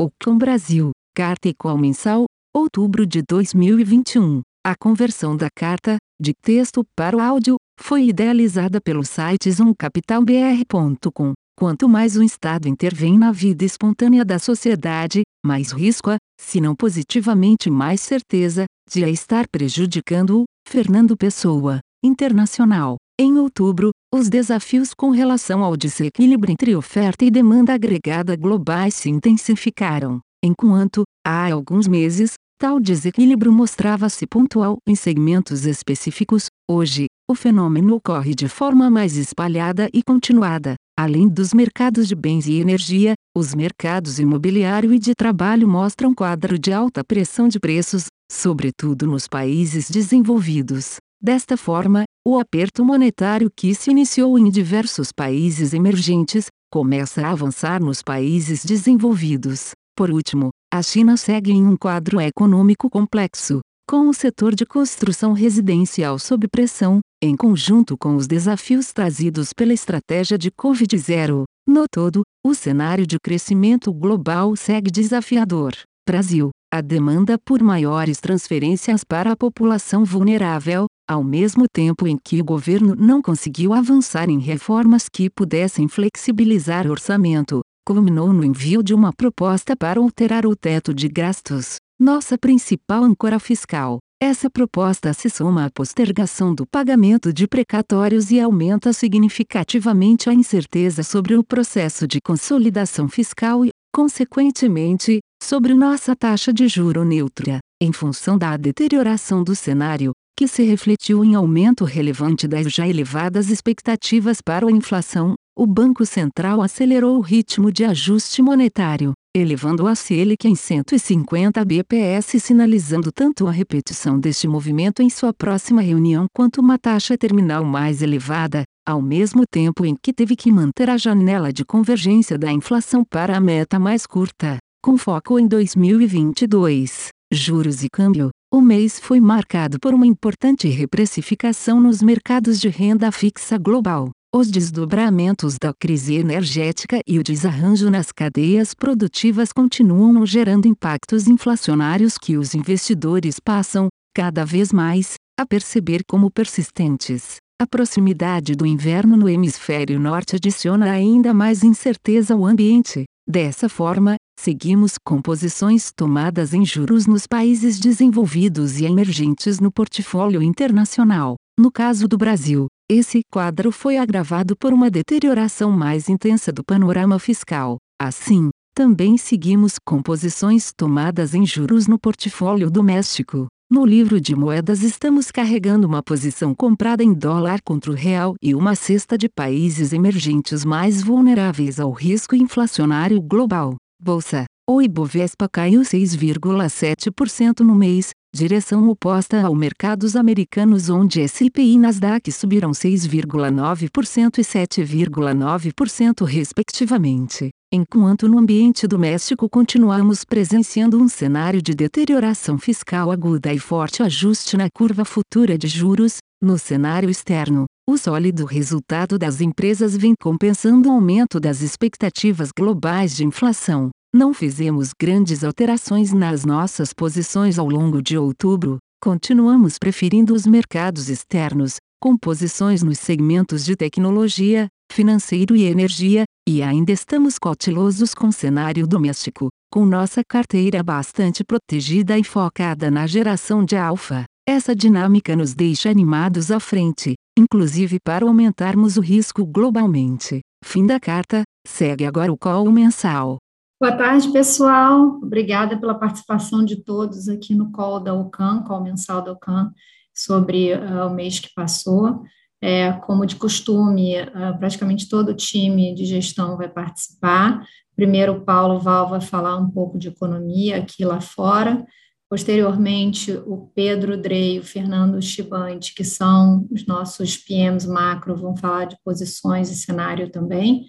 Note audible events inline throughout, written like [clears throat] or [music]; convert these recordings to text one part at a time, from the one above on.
Ocon Brasil, Carta e Call Mensal, outubro de 2021. A conversão da carta, de texto para o áudio, foi idealizada pelo site zoomcapitalbr.com. Quanto mais um Estado intervém na vida espontânea da sociedade, mais risco há, se não positivamente mais certeza, de a estar prejudicando-o. Fernando Pessoa, Internacional. Em outubro, os desafios com relação ao desequilíbrio entre oferta e demanda agregada globais se intensificaram, enquanto, há alguns meses, tal desequilíbrio mostrava-se pontual em segmentos específicos, hoje, o fenômeno ocorre de forma mais espalhada e continuada. Além dos mercados de bens e energia, os mercados imobiliário e de trabalho mostram quadro de alta pressão de preços, sobretudo nos países desenvolvidos. Desta forma, o aperto monetário que se iniciou em diversos países emergentes, começa a avançar nos países desenvolvidos. Por último, a China segue em um quadro econômico complexo, com o setor de construção residencial sob pressão, em conjunto com os desafios trazidos pela estratégia de Covid-0. No todo, o cenário de crescimento global segue desafiador. Brasil, a demanda por maiores transferências para a população vulnerável, ao mesmo tempo em que o governo não conseguiu avançar em reformas que pudessem flexibilizar o orçamento, culminou no envio de uma proposta para alterar o teto de gastos, nossa principal âncora fiscal. Essa proposta se soma à postergação do pagamento de precatórios e aumenta significativamente a incerteza sobre o processo de consolidação fiscal e, consequentemente, sobre nossa taxa de juro neutra, em função da deterioração do cenário, que se refletiu em aumento relevante das já elevadas expectativas para a inflação, o Banco Central acelerou o ritmo de ajuste monetário, elevando a Selic em 150 bps, sinalizando tanto a repetição deste movimento em sua próxima reunião quanto uma taxa terminal mais elevada, ao mesmo tempo em que teve que manter a janela de convergência da inflação para a meta mais curta, com foco em 2022. Juros e câmbio. O mês foi marcado por uma importante reprecificação nos mercados de renda fixa global. Os desdobramentos da crise energética e o desarranjo nas cadeias produtivas continuam gerando impactos inflacionários que os investidores passam, cada vez mais, a perceber como persistentes. A proximidade do inverno no hemisfério norte adiciona ainda mais incerteza ao ambiente. Dessa forma, seguimos com posições tomadas em juros nos países desenvolvidos e emergentes no portfólio internacional. No caso do Brasil, esse quadro foi agravado por uma deterioração mais intensa do panorama fiscal. Assim, também seguimos com posições tomadas em juros no portfólio doméstico. No livro de moedas estamos carregando uma posição comprada em dólar contra o real e uma cesta de países emergentes mais vulneráveis ao risco inflacionário global. Bolsa. O Ibovespa caiu 6,7% no mês, direção oposta ao mercados americanos onde S&P e Nasdaq subiram 6,9% e 7,9% respectivamente. Enquanto no ambiente doméstico continuamos presenciando um cenário de deterioração fiscal aguda e forte ajuste na curva futura de juros, no cenário externo, o sólido resultado das empresas vem compensando o aumento das expectativas globais de inflação. Não fizemos grandes alterações nas nossas posições ao longo de outubro, continuamos preferindo os mercados externos, com posições nos segmentos de tecnologia, financeiro e energia, e ainda estamos cautelosos com o cenário doméstico, com nossa carteira bastante protegida e focada na geração de alfa. Essa dinâmica nos deixa animados à frente, inclusive para aumentarmos o risco globalmente. Fim da carta, segue agora o call mensal. Boa tarde, pessoal. Obrigada pela participação de todos aqui no call da OCAN, call mensal da OCAN, sobre uh, o mês que passou. É, como de costume, uh, praticamente todo o time de gestão vai participar. Primeiro, o Paulo Val vai falar um pouco de economia aqui lá fora. Posteriormente, o Pedro Drey o Fernando Chibante, que são os nossos PMs macro, vão falar de posições e cenário também.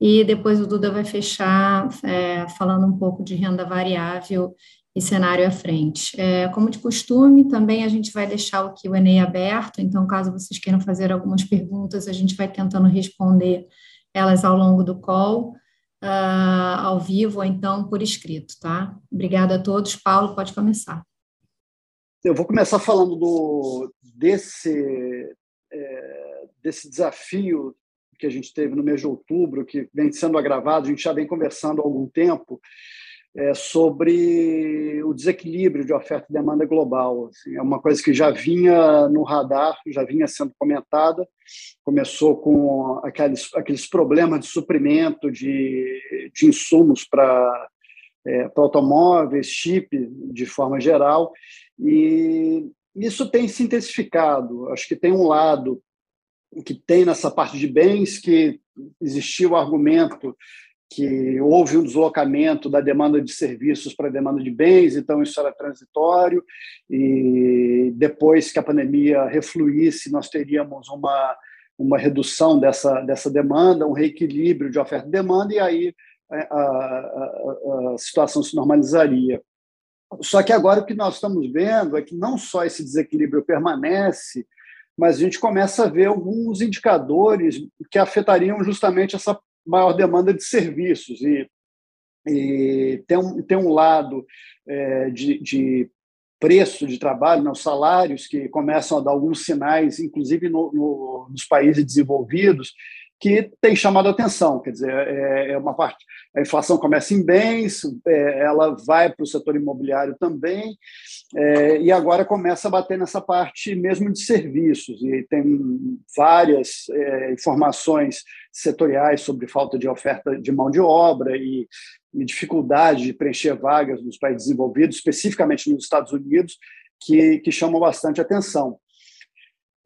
E depois o Duda vai fechar é, falando um pouco de renda variável e cenário à frente. É, como de costume, também a gente vai deixar o Q&A aberto, então caso vocês queiram fazer algumas perguntas, a gente vai tentando responder elas ao longo do call. Uh, ao vivo ou então por escrito, tá? Obrigada a todos. Paulo, pode começar. Eu vou começar falando do, desse, é, desse desafio que a gente teve no mês de outubro, que vem sendo agravado, a gente já vem conversando há algum tempo, é, sobre o desequilíbrio de oferta e demanda global. Assim, é uma coisa que já vinha no radar, já vinha sendo comentada. Começou com aqueles, aqueles problemas de suprimento de, de insumos para é, automóveis, chip, de forma geral, e isso tem se intensificado. Acho que tem um lado que tem nessa parte de bens que existiu o argumento que houve um deslocamento da demanda de serviços para a demanda de bens, então isso era transitório, e depois que a pandemia refluísse, nós teríamos uma, uma redução dessa, dessa demanda, um reequilíbrio de oferta e demanda, e aí a, a, a, a situação se normalizaria. Só que agora o que nós estamos vendo é que não só esse desequilíbrio permanece, mas a gente começa a ver alguns indicadores que afetariam justamente essa maior demanda de serviços. E, e tem, um, tem um lado é, de, de preço de trabalho, né, os salários que começam a dar alguns sinais, inclusive no, no, nos países desenvolvidos, que tem chamado a atenção. Quer dizer, é, é uma parte. A inflação começa em bens, é, ela vai para o setor imobiliário também, é, e agora começa a bater nessa parte mesmo de serviços. E tem várias informações setoriais sobre falta de oferta de mão de obra e, e dificuldade de preencher vagas nos países desenvolvidos, especificamente nos Estados Unidos, que, que chamam bastante atenção.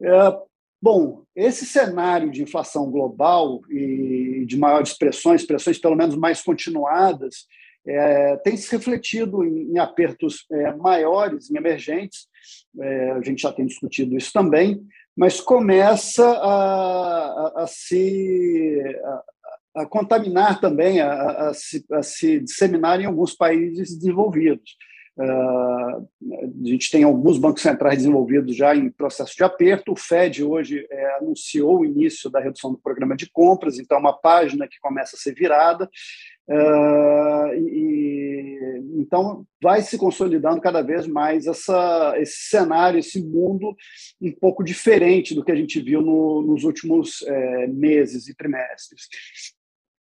É, Bom, esse cenário de inflação global e de maiores pressões, pressões pelo menos mais continuadas, é, tem se refletido em, em apertos é, maiores, em emergentes, é, a gente já tem discutido isso também, mas começa a, a, a se a, a, contaminar também, a, se, a se disseminar em alguns países desenvolvidos. A gente tem alguns bancos centrais desenvolvidos já em processo de aperto. O Fed hoje é, anunciou o início da redução do programa de compras, então é uma página que começa a ser virada. Uh, e, então vai se consolidando cada vez mais essa, esse cenário, esse mundo um pouco diferente do que a gente viu no, nos últimos é, meses e trimestres.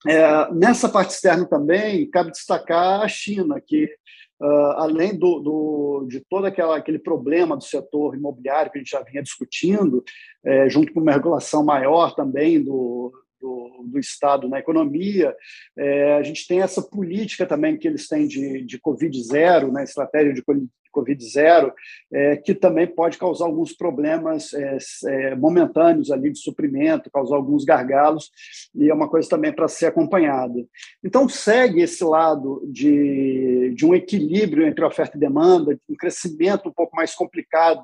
É, nessa parte externa também cabe destacar a China, que Uh, além do, do, de todo aquela, aquele problema do setor imobiliário que a gente já vinha discutindo, é, junto com uma regulação maior também do, do, do Estado na economia, é, a gente tem essa política também que eles têm de, de Covid zero, né, estratégia de Covid zero, é, que também pode causar alguns problemas é, é, momentâneos ali de suprimento, causar alguns gargalos, e é uma coisa também para ser acompanhada. Então, segue esse lado de, de um equilíbrio entre oferta e demanda, um crescimento um pouco mais complicado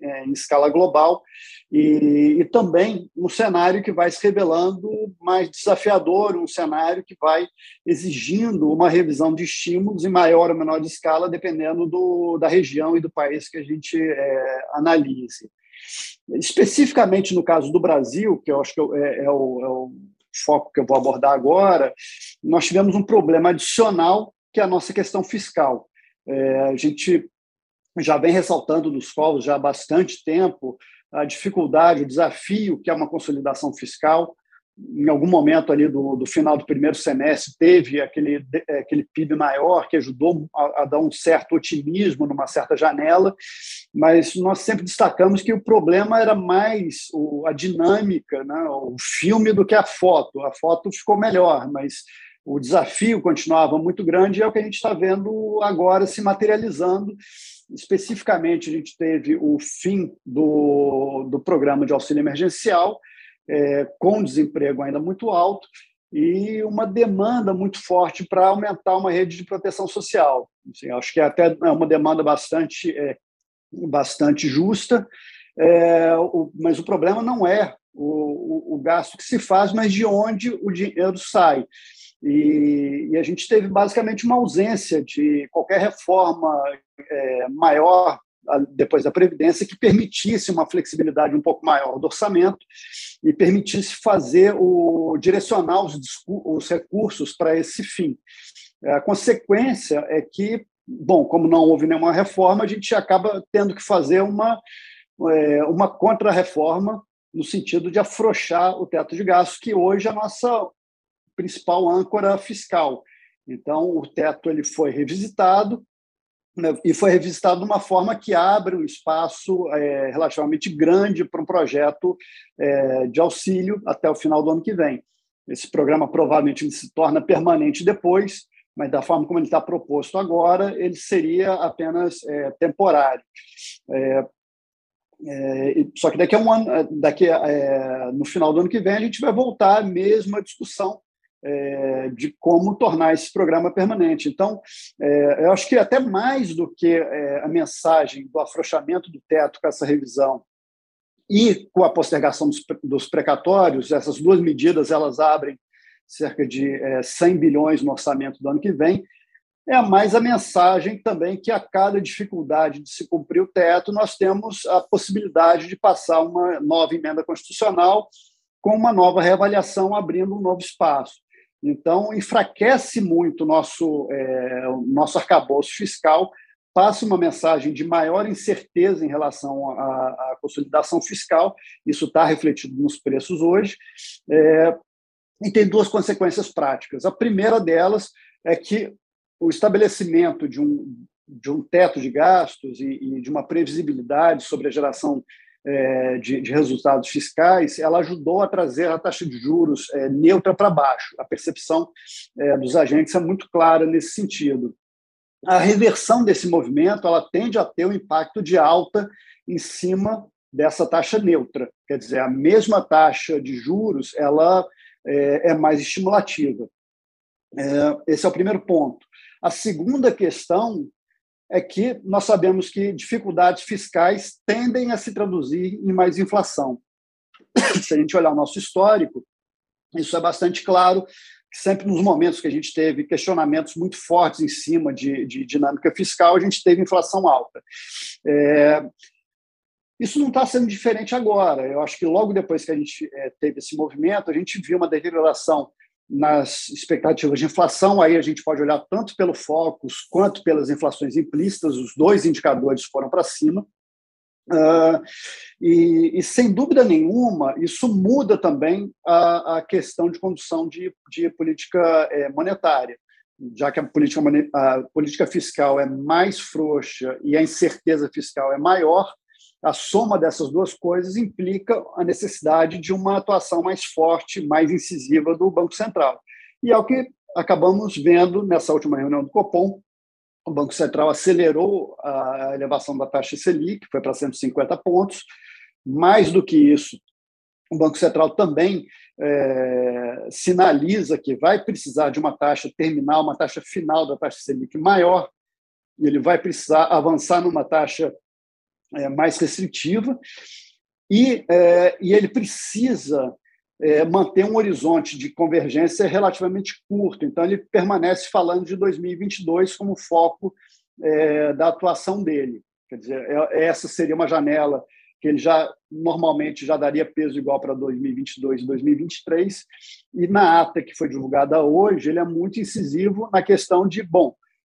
é, em escala global, e, e também um cenário que vai se revelando mais desafiador, um cenário que vai exigindo uma revisão de estímulos em maior ou menor escala, dependendo do, da região e do país que a gente é, analise. Especificamente no caso do Brasil, que eu acho que é, é, o, é o foco que eu vou abordar agora, nós tivemos um problema adicional, que é a nossa questão fiscal. É, a gente já vem ressaltando nos foros já há bastante tempo a dificuldade, o desafio que é uma consolidação fiscal em algum momento ali do, do final do primeiro semestre teve aquele, aquele PIB maior que ajudou a, a, dar um certo otimismo numa certa janela, mas nós sempre destacamos que o problema era mais o, a dinâmica, né, o filme do que a foto. A foto ficou melhor, mas o desafio continuava muito grande e é o que a gente está vendo agora se materializando. Especificamente, a gente teve o fim do, do programa de auxílio emergencial, é, com desemprego ainda muito alto e uma demanda muito forte para aumentar uma rede de proteção social. Assim, acho que é até é uma demanda bastante, é, bastante justa, é, o, mas o problema não é o, o, o, gasto que se faz, mas de onde o dinheiro sai. E, e a gente teve basicamente uma ausência de qualquer reforma é, maior depois da Previdência, que permitisse uma flexibilidade um pouco maior do orçamento e permitisse fazer o direcionar os, os recursos para esse fim. A consequência é que, bom, como não houve nenhuma reforma, a gente acaba tendo que fazer uma, é, uma contra-reforma no sentido de afrouxar o teto de gastos, que hoje é a nossa principal âncora fiscal. Então, o teto ele foi revisitado, e foi revisitado de uma forma que abre um espaço é, relativamente grande para um projeto é, de auxílio até o final do ano que vem. Esse programa provavelmente se torna permanente depois, mas da forma como ele está proposto agora, ele seria apenas é, temporário. É, é, só que daqui a um ano, daqui a, é, no final do ano que vem, a gente vai voltar à mesma discussão é, de como tornar esse programa permanente. Então, é, eu acho que até mais do que é, a mensagem do afrouxamento do teto com essa revisão e com a postergação dos, dos precatórios, essas duas medidas elas abrem cerca de 100 é, bilhões no orçamento do ano que vem, é mais a mensagem também que a cada dificuldade de se cumprir o teto, nós temos a possibilidade de passar uma nova emenda constitucional com uma nova reavaliação, abrindo um novo espaço. Então, enfraquece muito o nosso, é, o nosso arcabouço fiscal, passa uma mensagem de maior incerteza em relação à, à consolidação fiscal, isso está refletido nos preços hoje, é, e tem duas consequências práticas. A primeira delas é que o estabelecimento de um, de um teto de gastos e, e de uma previsibilidade sobre a geração é, de, de, resultados fiscais, ela ajudou a trazer a taxa de juros é, neutra para baixo. A percepção é, dos agentes é muito clara nesse sentido. A reversão desse movimento ela tende a ter um impacto de alta em cima dessa taxa neutra. Quer dizer, a mesma taxa de juros ela é, é mais estimulativa. É, esse é o primeiro ponto. A segunda questão é que nós sabemos que dificuldades fiscais tendem a se traduzir em mais inflação. [coughs] Se a gente olhar o nosso histórico, isso é bastante claro, sempre nos momentos que a gente teve questionamentos muito fortes em cima de, de dinâmica fiscal, a gente teve inflação alta. É, isso não está sendo diferente agora. Eu acho que logo depois que a gente é, teve esse movimento, a gente viu uma deterioração nas expectativas de inflação, aí a gente pode olhar tanto pelo Focus quanto pelas inflações implícitas, os dois indicadores foram para cima. Uh, e, e, sem dúvida nenhuma, isso muda também a, a questão de condução de, de política é, monetária, já que a política, a política fiscal é mais frouxa e a incerteza fiscal é maior, a soma dessas duas coisas implica a necessidade de uma atuação mais forte, mais incisiva do Banco Central. E é o que acabamos vendo nessa última reunião do Copom. O Banco Central acelerou a elevação da taxa Selic, foi para 150 pontos. Mais do que isso, o Banco Central também é, sinaliza que vai precisar de uma taxa terminal, uma taxa final da taxa Selic maior, e ele vai precisar avançar numa taxa é, mais restritiva, e, é, e ele precisa é, manter um horizonte de convergência relativamente curto. Então, ele permanece falando de 2022 como foco é, da atuação dele. Quer dizer, é, essa seria uma janela que ele já normalmente já daria peso igual para 2022 e 2023. E na ata que foi divulgada hoje, ele é muito incisivo na questão de, bom,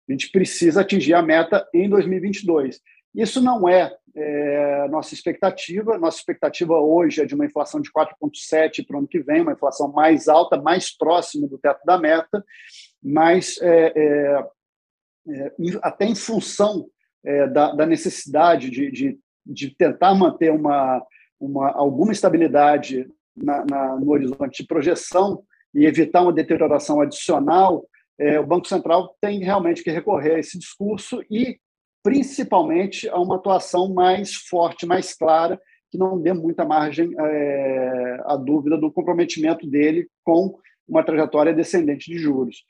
a gente precisa atingir a meta em 2022. Isso não é, é nossa expectativa. Nossa expectativa hoje é de uma inflação de 4,7% para o ano que vem, uma inflação mais alta, mais próxima do teto da meta, mas é, é, é até em função é, da, da, necessidade de, de, de, tentar manter uma, uma, alguma estabilidade na, na, no horizonte de projeção e evitar uma deterioração adicional, é, o Banco Central tem realmente que recorrer a esse discurso e principalmente a uma atuação mais forte, mais clara, que não dê muita margem é, à dúvida do comprometimento dele com uma trajetória descendente de juros.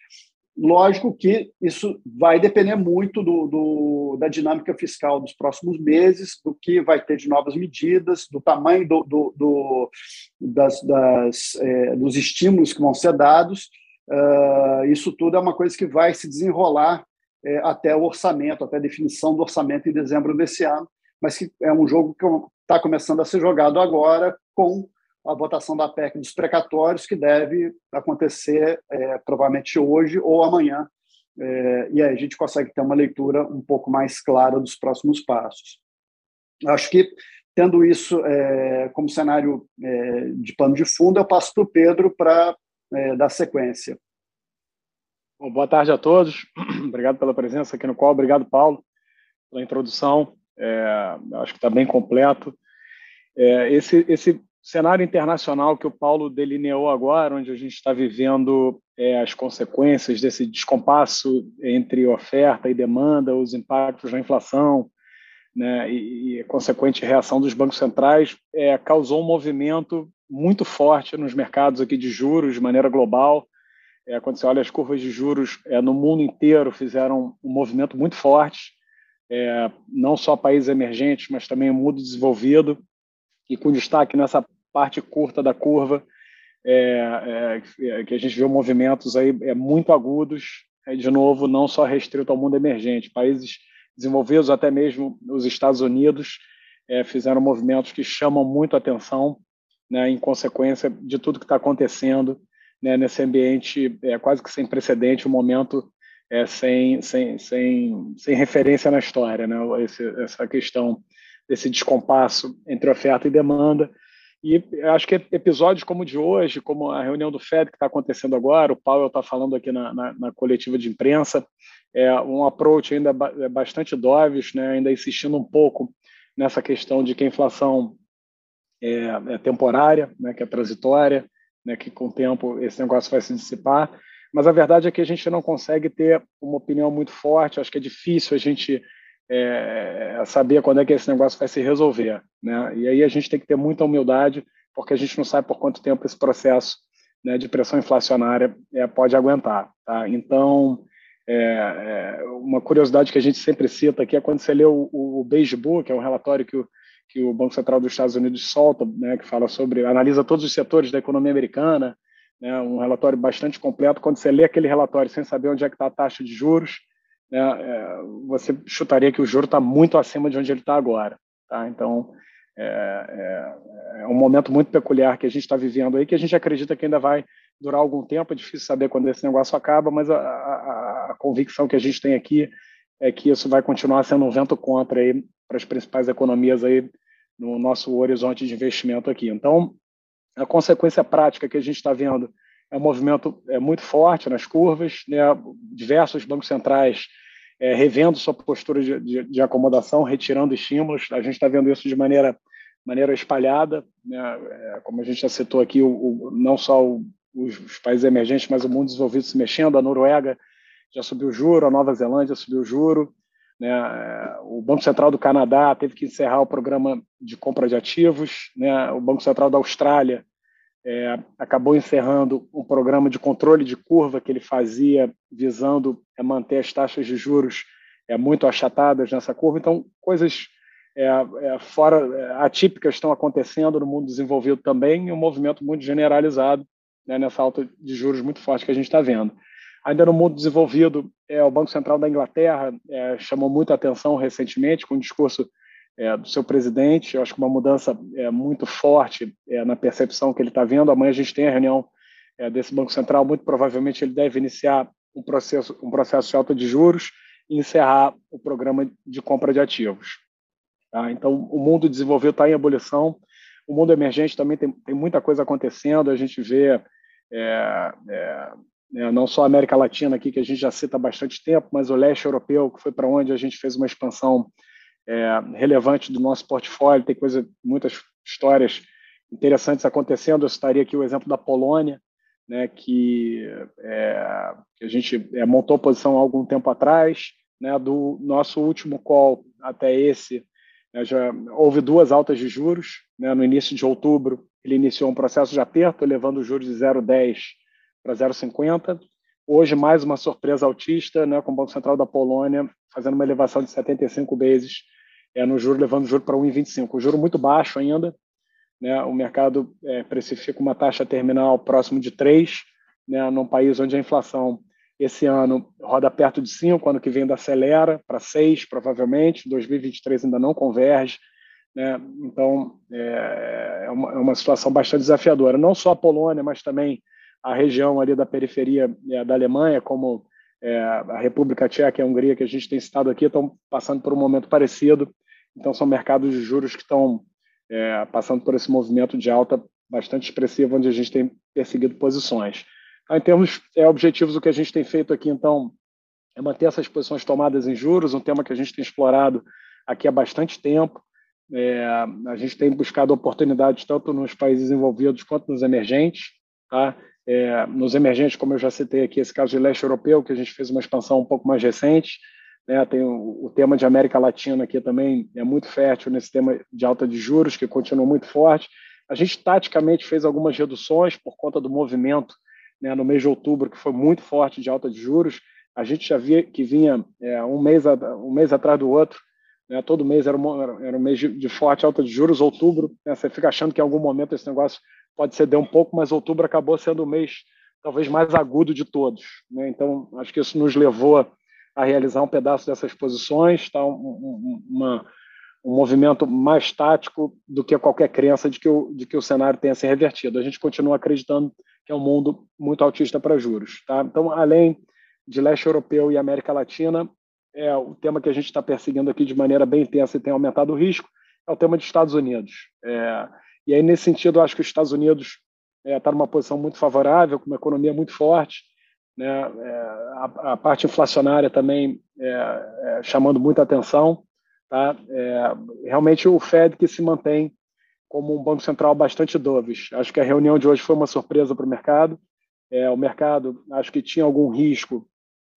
Lógico que isso vai depender muito do, do, da dinâmica fiscal dos próximos meses, do que vai ter de novas medidas, do tamanho do, das, das, é, dos estímulos que vão ser dados. Uh, isso tudo é uma coisa que vai se desenrolar é, até o orçamento, até a definição do orçamento em dezembro desse ano, mas que é um jogo que está começando a ser jogado agora com a votação da PEC dos precatórios, que deve acontecer é, provavelmente hoje ou amanhã, é, e aí a gente consegue ter uma leitura um pouco mais clara dos próximos passos. Acho que, tendo isso é, como cenário é, de pano de fundo, eu passo para o Pedro para é, dar sequência. Bom, boa tarde a todos. [clears throat] Obrigado pela presença aqui no call. Obrigado, Paulo, pela introdução. É, acho que está bem completo. É, esse, esse cenário internacional que o Paulo delineou agora, onde a gente está vivendo é, as consequências desse descompasso entre oferta e demanda, os impactos da inflação, né, e, e a consequente reação dos bancos centrais, é, causou um movimento muito forte nos mercados aqui de juros de maneira global. É, quando você olha as curvas de juros é, no mundo inteiro, fizeram um movimento muito forte, é, não só países emergentes, mas também o mundo desenvolvido, e com destaque nessa parte curta da curva, é, é, que a gente viu movimentos aí é, muito agudos, é, de novo, não só restrito ao mundo emergente, países desenvolvidos, até mesmo os Estados Unidos, é, fizeram movimentos que chamam muito atenção, né, em consequência de tudo que está acontecendo né, nesse ambiente é, quase que sem precedente, um momento é, sem, sem, sem, sem referência na história, né, Esse, essa questão desse descompasso entre oferta e demanda, e acho que episódios como o de hoje, como a reunião do FED que está acontecendo agora, o Powell está falando aqui na, na, na, coletiva de imprensa, é um approach ainda é bastante dovish, né, ainda insistindo um pouco nessa questão de que a inflação é, é temporária, né, que é transitória, né, que com o tempo esse negócio vai se dissipar. Mas a verdade é que a gente não consegue ter uma opinião muito forte, acho que é difícil a gente é, saber quando é que esse negócio vai se resolver. Né? E aí a gente tem que ter muita humildade, porque a gente não sabe por quanto tempo esse processo né, de pressão inflacionária é, pode aguentar. Tá? Então, é, é, uma curiosidade que a gente sempre cita aqui é quando você lê o, o Beige Book, que é um relatório que o, que o Banco Central dos Estados Unidos solta, né, que fala sobre, analisa todos os setores da economia americana, né, um relatório bastante completo. Quando você lê aquele relatório sem saber onde é que está a taxa de juros, né, é, você chutaria que o juro está muito acima de onde ele está agora. Tá? Então, é, é, é, um momento muito peculiar que a gente está vivendo aí, que a gente acredita que ainda vai durar algum tempo. É difícil saber quando esse negócio acaba, mas a, a, a convicção que a gente tem aqui é que isso vai continuar sendo um vento contra aí para as principais economias aí no nosso horizonte de investimento aqui. Então, a consequência prática que a gente está vendo é um movimento é, muito forte nas curvas, né? diversos bancos centrais é, revendo sua postura de, de, de, acomodação, retirando estímulos. A gente está vendo isso de maneira, maneira espalhada, né? é, como a gente já citou aqui, o, o, não só o, os, os, países emergentes, mas o mundo desenvolvido se mexendo. A Noruega já subiu o juro, a Nova Zelândia subiu o juro. Né? É, o Banco Central do Canadá teve que encerrar o programa de compra de ativos. Né? O Banco Central da Austrália é, acabou encerrando um programa de controle de curva que ele fazia visando é, manter as taxas de juros é, muito achatadas nessa curva. Então, coisas é, é fora atípicas estão acontecendo no mundo desenvolvido também e um movimento muito generalizado né, nessa alta de juros muito forte que a gente está vendo. Ainda no mundo desenvolvido, é, o Banco Central da Inglaterra chamou muita atenção recentemente com o discurso é, do seu presidente. Eu acho que uma mudança é, muito forte é, na percepção que ele está vendo. Amanhã a gente tem a reunião é, desse Banco Central. Muito provavelmente ele deve iniciar um processo, um processo de alta de juros e encerrar o programa de compra de ativos. Tá? Então, o mundo desenvolvido está em ebulição. O mundo emergente também tem, tem muita coisa acontecendo. A gente vê é, é, não só a América Latina aqui, que a gente já cita há bastante tempo, mas o leste europeu, que foi para onde a gente fez uma expansão é, relevante do nosso portfólio, tem coisa, muitas histórias interessantes acontecendo. Eu citaria aqui o exemplo da Polônia, né, que, é, que a gente é, montou posição há algum tempo atrás, né, do nosso último call até esse, né, já houve duas altas de juros. Né, no início de outubro, ele iniciou um processo de aperto, levando os juros de 0,10 para 0,50. Hoje, mais uma surpresa altista, né, com o Banco Central da Polônia fazendo uma elevação de 75 vezes é, no juro, levando o juro para 1,25. O juro muito baixo ainda, né? o mercado é, precifica uma taxa terminal próximo de 3, né? num país onde a inflação esse ano roda perto de 5, ano que vem ainda acelera para 6, provavelmente, 2023 ainda não converge. Né? Então, é, é, uma, é uma situação bastante desafiadora. Não só a Polônia, mas também a região ali da periferia é, da Alemanha, como é, a República Tcheca e a Hungria, que a gente tem citado aqui, estão passando por um momento parecido. Então, são mercados de juros que estão é, passando por esse movimento de alta bastante expressivo, onde a gente tem perseguido posições. Então, em termos é, objetivos, o que a gente tem feito aqui, então, é manter essas posições tomadas em juros, um tema que a gente tem explorado aqui há bastante tempo. É, a gente tem buscado oportunidades tanto nos países desenvolvidos quanto nos emergentes. Tá? É, nos emergentes, como eu já citei aqui, esse caso de leste europeu, que a gente fez uma expansão um pouco mais recente. Né? Tem o, o, tema de América Latina aqui também é muito fértil nesse tema de alta de juros, que continua muito forte. A gente taticamente fez algumas reduções por conta do movimento né, no mês de outubro, que foi muito forte de alta de juros. A gente já via que vinha é, um, mês um mês atrás do outro, né, todo mês era um, era um mês de, de, forte alta de juros. Outubro, né, você fica achando que em algum momento esse negócio pode ceder um pouco, mas outubro acabou sendo o mês talvez mais agudo de todos. Né? Então, acho que isso nos levou a realizar um pedaço dessas posições, tá? Um, um, uma, um movimento mais tático do que qualquer crença de que, o, de que o cenário tenha se revertido. A gente continua acreditando que é um mundo muito altista para juros. Tá? Então, além de leste europeu e América Latina, é o tema que a gente está perseguindo aqui de maneira bem intensa e tem aumentado o risco, é o tema dos Estados Unidos. É, e aí, nesse sentido, eu acho que os Estados Unidos está é, tá numa posição muito favorável, com uma economia muito forte, né? É, a, a, parte inflacionária também é, é, chamando muita atenção. Tá? É, realmente o Fed que se mantém como um banco central bastante dovish. Acho que a reunião de hoje foi uma surpresa para o mercado. É, o mercado acho que tinha algum risco,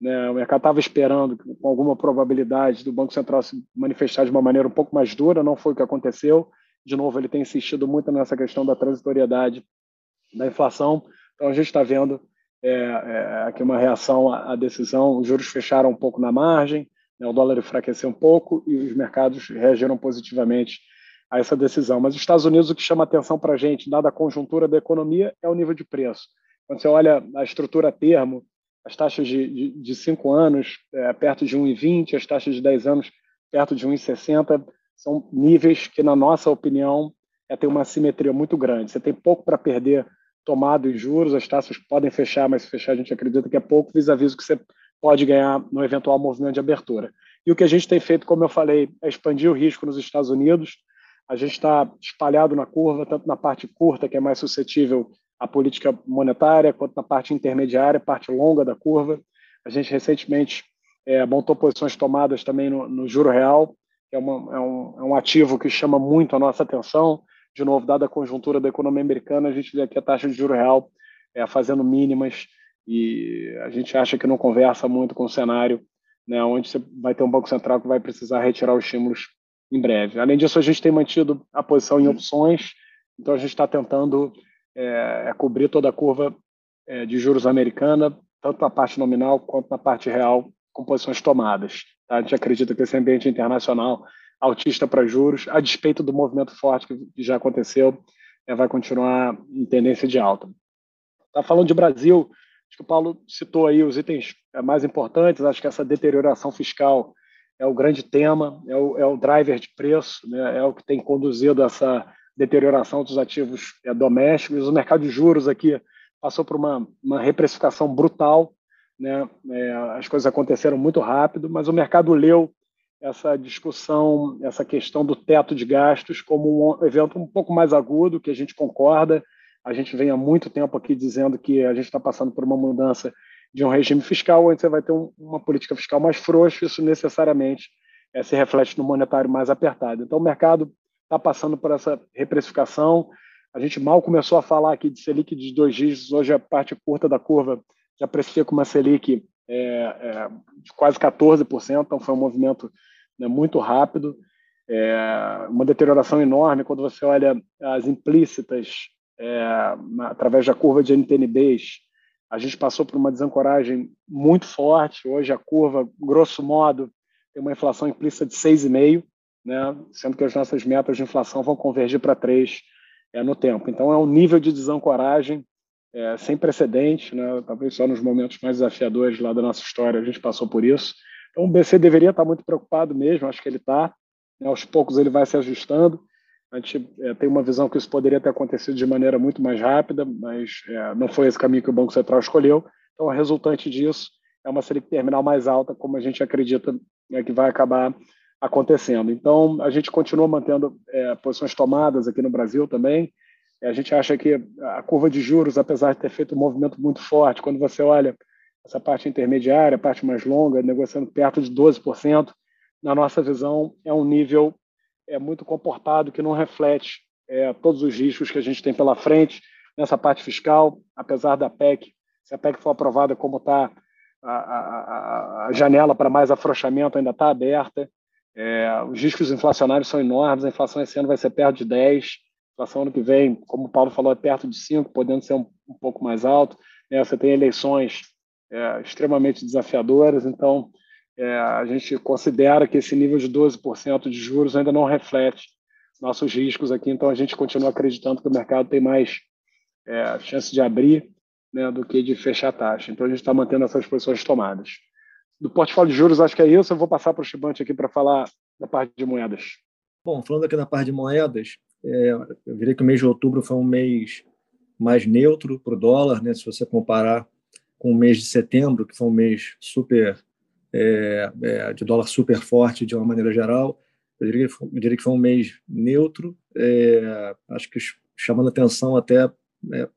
né? o mercado estava esperando com alguma probabilidade do Banco Central se manifestar de uma maneira um pouco mais dura, não foi o que aconteceu. De novo, ele tem insistido muito nessa questão da transitoriedade da inflação. Então, a gente está vendo é, é, aqui uma reação à, decisão. Os juros fecharam um pouco na margem, né, o dólar enfraqueceu um pouco e os mercados reagiram positivamente a essa decisão. Mas os Estados Unidos, o que chama atenção para a gente, dada a conjuntura da economia, é o nível de preço. Quando você olha a estrutura a termo, as taxas de, de, de cinco anos é, perto de 1,20, as taxas de 10 anos perto de 1,60, são níveis que, na nossa opinião, é, tem uma simetria muito grande. Você tem pouco para perder tomado em juros, as taxas podem fechar, mas se fechar a gente acredita que é pouco, vis-à-vis o que você pode ganhar no eventual movimento de abertura. E o que a gente tem feito, como eu falei, é expandir o risco nos Estados Unidos. A gente está espalhado na curva, tanto na parte curta, que é mais suscetível à política monetária, quanto na parte intermediária, parte longa da curva. A gente recentemente é, montou posições tomadas também no, no juro real, que é, uma, é, um, é um ativo que chama muito a nossa atenção de novo, dada a conjuntura da economia americana, a gente vê aqui a taxa de juro real é, fazendo mínimas e a gente acha que não conversa muito com o cenário né, onde você vai ter um Banco Central que vai precisar retirar os estímulos em breve. Além disso, a gente tem mantido a posição em opções, então a gente está tentando é, é, cobrir toda a curva é, de juros americana, tanto na parte nominal quanto na parte real, com posições tomadas. Tá? A gente acredita que esse ambiente internacional altista para juros, a despeito do movimento forte que já aconteceu, é, vai continuar em tendência de alta. Tá falando de Brasil, acho que o Paulo citou aí os itens é, mais importantes, acho que essa deterioração fiscal é o grande tema, é o, é o driver de preço, né, é o que tem conduzido essa deterioração dos ativos é, domésticos. O mercado de juros aqui passou por uma, uma reprecificação brutal, né, é, as coisas aconteceram muito rápido, mas o mercado leu essa discussão, essa questão do teto de gastos como um evento um pouco mais agudo, que a gente concorda. A gente vem há muito tempo aqui dizendo que a gente está passando por uma mudança de um regime fiscal, onde você vai ter um, uma política fiscal mais frouxa, isso necessariamente é, se reflete no monetário mais apertado. Então, o mercado está passando por essa reprecificação. A gente mal começou a falar aqui de Selic de dois dígitos, hoje a parte curta da curva já precifica uma Selic é, é, de quase 14%, então foi um movimento né, muito rápido, é, uma deterioração enorme quando você olha as implícitas é, através da curva de NTNBs. A gente passou por uma desancoragem muito forte. Hoje a curva, grosso modo, tem uma inflação implícita de 6,5, né, sendo que as nossas metas de inflação vão convergir para 3 é, no tempo. Então, é um nível de desancoragem é, sem precedente, né? talvez só nos momentos mais desafiadores lá da nossa história a gente passou por isso. Então o BC deveria estar muito preocupado mesmo, acho que ele está. Né? Aos poucos ele vai se ajustando. A gente é, tem uma visão que isso poderia ter acontecido de maneira muito mais rápida, mas é, não foi esse caminho que o Banco Central escolheu. Então, a resultante disso é uma Selic terminal mais alta, como a gente acredita né, que vai acabar acontecendo. Então, a gente continua mantendo é, posições tomadas aqui no Brasil também. A gente acha que a curva de juros, apesar de ter feito um movimento muito forte, quando você olha essa parte intermediária, a parte mais longa, negociando perto de 12%, na nossa visão, é um nível é muito comportado, que não reflete é, todos os riscos que a gente tem pela frente. Nessa parte fiscal, apesar da PEC, se a PEC for aprovada como está, a, a, a, janela para mais afrouxamento ainda está aberta, é, os riscos inflacionários são enormes, a inflação esse ano vai ser perto de 10, a inflação ano que vem, como o Paulo falou, é perto de 5, podendo ser um, um pouco mais alto, né? você tem eleições é, extremamente desafiadoras, então é, a gente considera que esse nível de 12% de juros ainda não reflete nossos riscos aqui, então a gente continua acreditando que o mercado tem mais é, chance de abrir né, do que de fechar a taxa. Então a gente está mantendo essas posições tomadas. Do portfólio de juros, acho que é isso. Eu vou passar para o Chibante aqui para falar da parte de moedas. Bom, falando aqui da parte de moedas, é, eu diria que o mês de outubro foi um mês mais neutro para o dólar, né, se você comparar com o mês de setembro, que foi um mês super é, é, de dólar super forte de uma maneira geral. Eu diria, eu diria que foi um mês neutro, é, acho que chamando atenção até é,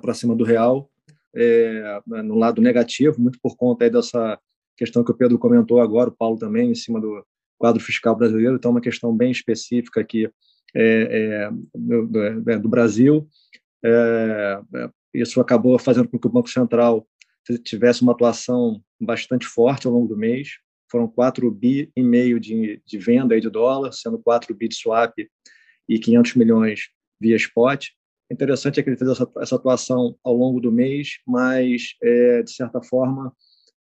para cima do real, é, no lado negativo, muito por conta dessa questão que o Pedro comentou agora, o Paulo também, em cima do quadro fiscal brasileiro, então uma questão bem específica aqui é, do, do, Brasil. isso acabou fazendo com que o Banco Central tivesse uma atuação bastante forte ao longo do mês. Foram 4 bi e meio de, de venda de dólar, sendo 4 bi de swap e 500 milhões via spot. Interessante é que ele fez essa, essa atuação ao longo do mês, mas, é, de certa forma,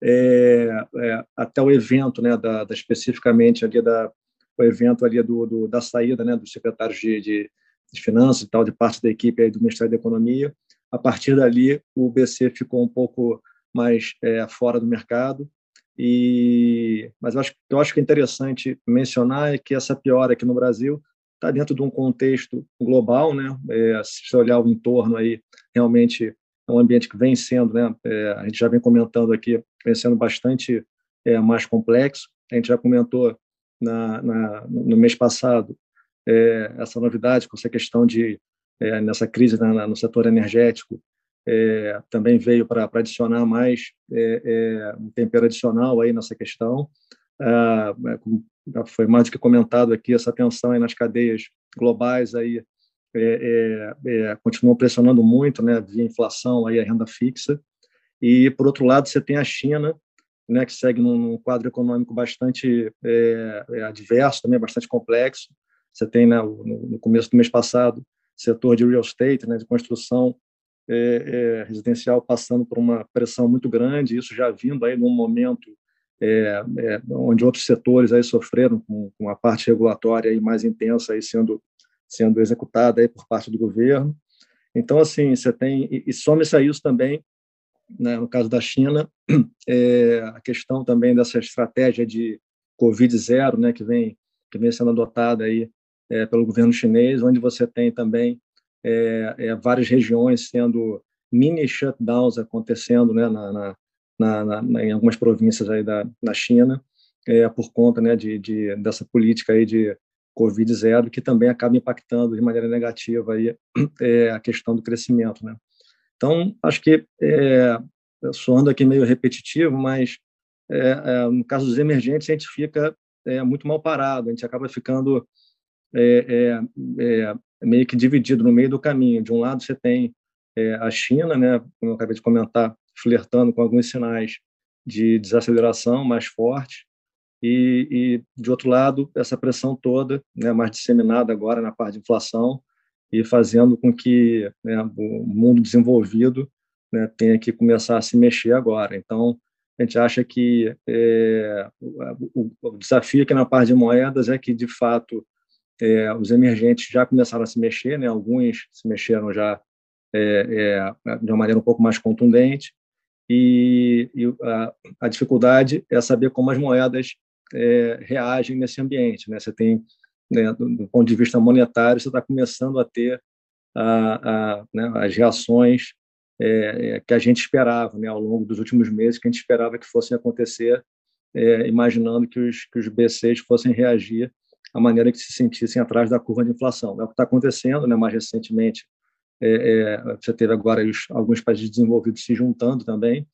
é, é, até o evento, né, da, da, especificamente ali da, o evento ali do, do da saída, né, dos secretários de, de, de finanças e tal, de parte da equipe aí do Ministério da Economia, a partir dali o BC ficou um pouco mais é, fora do mercado. E, mas eu acho, eu acho que é interessante mencionar é que essa piora aqui no Brasil está dentro de um contexto global, né? É, se você olhar o entorno aí, realmente é um ambiente que vem sendo, né? É, a gente já vem comentando aqui, vem sendo bastante é, mais complexo. A gente já comentou na, na no mês passado é, essa novidade com essa questão de é, nessa crise né, no setor energético é, também veio para adicionar mais é, é, um tempero adicional aí nessa questão. Ah, é, foi mais do que comentado aqui essa tensão aí nas cadeias globais aí continuou pressionando muito, né, via inflação aí a renda fixa. E por outro lado você tem a China, né, que segue num quadro econômico bastante adverso, também bastante complexo. Você tem, né, no, começo do mês passado, setor de real estate, né, de construção é, é, residencial passando por uma pressão muito grande, isso já vindo aí num momento é, é, onde outros setores aí sofreram com, com a parte regulatória aí mais intensa aí sendo sendo executada aí por parte do governo. Então assim você tem e, e some-se a isso também, né, no caso da China, [clears throat] é, a questão também dessa estratégia de Covid zero, né, que vem que vem sendo adotada aí é, pelo governo chinês, onde você tem também é, é, várias regiões sendo mini shutdowns acontecendo né, na, na, na, em algumas províncias aí da, na China, é, por conta né, de, de, dessa política aí de Covid zero, que também acaba impactando de maneira negativa aí, [clears throat] é, a questão do crescimento. Né? Então, acho que, é, soando aqui meio repetitivo, mas é, é, no caso dos emergentes, a gente fica é, muito mal parado, a gente acaba ficando é, meio que dividido no meio do caminho. De um lado, você tem a China, né, como eu acabei de comentar, flertando com alguns sinais de desaceleração mais forte, e, e de outro lado, essa pressão toda, né, mais disseminada agora na parte de inflação, e fazendo com que né, o mundo desenvolvido né, tenha que começar a se mexer agora. Então, a gente acha que é, o, o, desafio aqui na parte de moedas é que, de fato, é, os emergentes já começaram a se mexer, né? alguns se mexeram já é, é, de uma maneira um pouco mais contundente, e, e a, a, dificuldade é saber como as moedas é, reagem nesse ambiente. Né? Você tem, né, do, do, ponto de vista monetário, você está começando a ter a, a, né, as reações é, é, que a gente esperava né, ao longo dos últimos meses, que a gente esperava que fossem acontecer, é, imaginando que os, que os BCs fossem reagir à maneira que se sentissem atrás da curva de inflação. É o que está acontecendo, né, mais recentemente, é, é, você teve agora os, alguns países desenvolvidos se juntando também,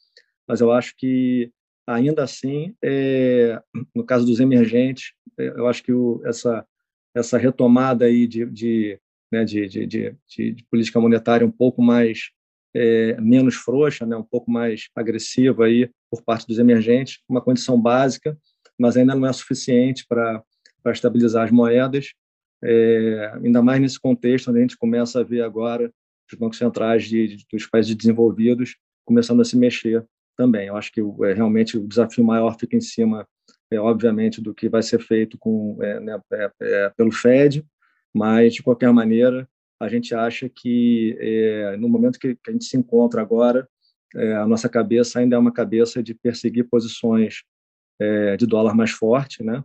mas eu acho que, ainda assim, é, no caso dos emergentes, eu acho que o, essa, essa retomada aí de, de, né, de, de, de, de, política monetária um pouco mais é, menos frouxa, né, um pouco mais agressiva aí por parte dos emergentes, uma condição básica, mas ainda não é suficiente para estabilizar as moedas é, ainda mais nesse contexto onde a gente começa a ver agora os bancos centrais de, de, dos países desenvolvidos começando a se mexer também. Eu acho que é, realmente o desafio maior fica em cima, é, obviamente, do que vai ser feito com, é, né, é, é pelo Fed, mas, de qualquer maneira, a gente acha que, é, no momento que, que, a gente se encontra agora, é, a nossa cabeça ainda é uma cabeça de perseguir posições de dólar mais forte, né?